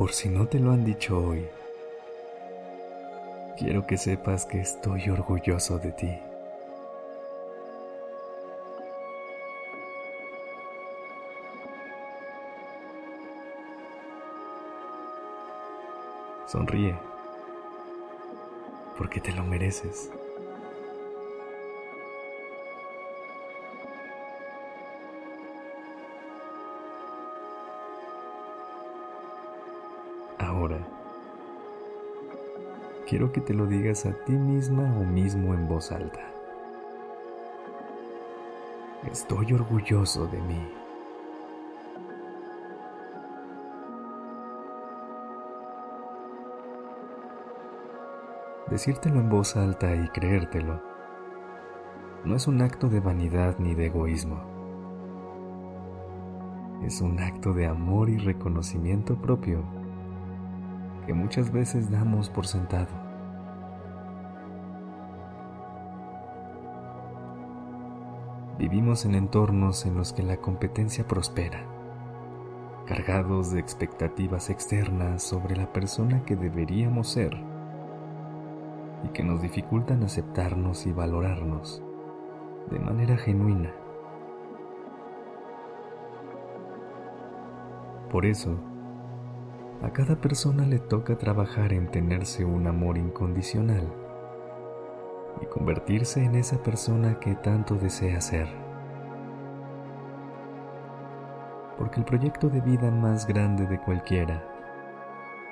Por si no te lo han dicho hoy, quiero que sepas que estoy orgulloso de ti. Sonríe, porque te lo mereces. Ahora, quiero que te lo digas a ti misma o mismo en voz alta. Estoy orgulloso de mí. Decírtelo en voz alta y creértelo no es un acto de vanidad ni de egoísmo. Es un acto de amor y reconocimiento propio que muchas veces damos por sentado. Vivimos en entornos en los que la competencia prospera, cargados de expectativas externas sobre la persona que deberíamos ser y que nos dificultan aceptarnos y valorarnos de manera genuina. Por eso, a cada persona le toca trabajar en tenerse un amor incondicional y convertirse en esa persona que tanto desea ser. Porque el proyecto de vida más grande de cualquiera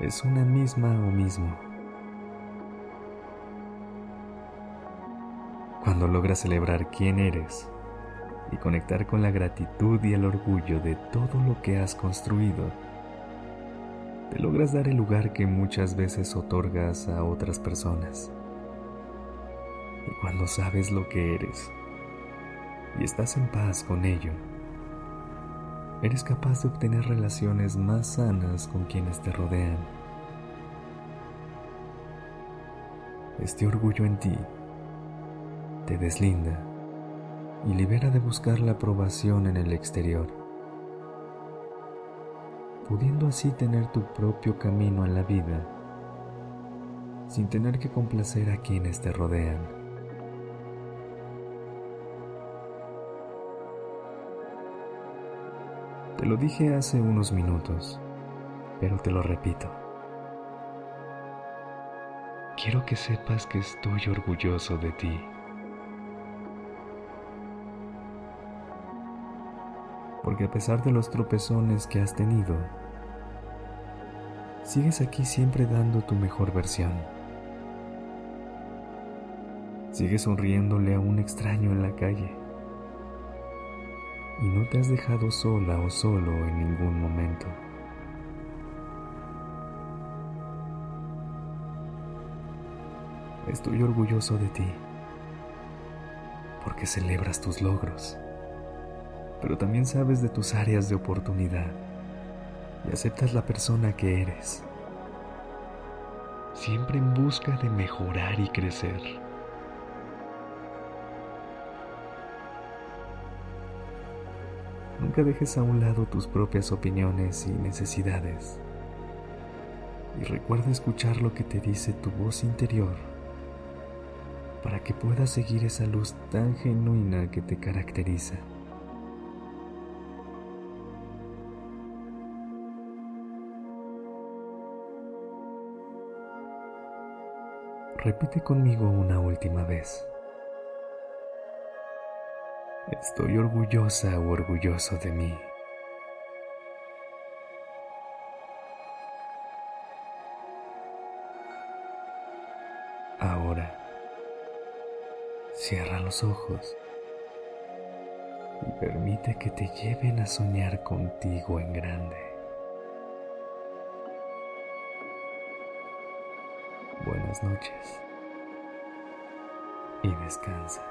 es una misma o mismo. Cuando logras celebrar quién eres y conectar con la gratitud y el orgullo de todo lo que has construido, te logras dar el lugar que muchas veces otorgas a otras personas. Y cuando sabes lo que eres y estás en paz con ello, eres capaz de obtener relaciones más sanas con quienes te rodean. Este orgullo en ti te deslinda y libera de buscar la aprobación en el exterior, pudiendo así tener tu propio camino en la vida sin tener que complacer a quienes te rodean. Te lo dije hace unos minutos, pero te lo repito. Quiero que sepas que estoy orgulloso de ti. Porque a pesar de los tropezones que has tenido, sigues aquí siempre dando tu mejor versión. Sigues sonriéndole a un extraño en la calle y no te has dejado sola o solo en ningún momento. Estoy orgulloso de ti porque celebras tus logros pero también sabes de tus áreas de oportunidad y aceptas la persona que eres. siempre en busca de mejorar y crecer. Nunca dejes a un lado tus propias opiniones y necesidades. Y recuerda escuchar lo que te dice tu voz interior para que puedas seguir esa luz tan genuina que te caracteriza. Repite conmigo una última vez. Estoy orgullosa o orgulloso de mí. Ahora, cierra los ojos y permite que te lleven a soñar contigo en grande. Buenas noches y descansa.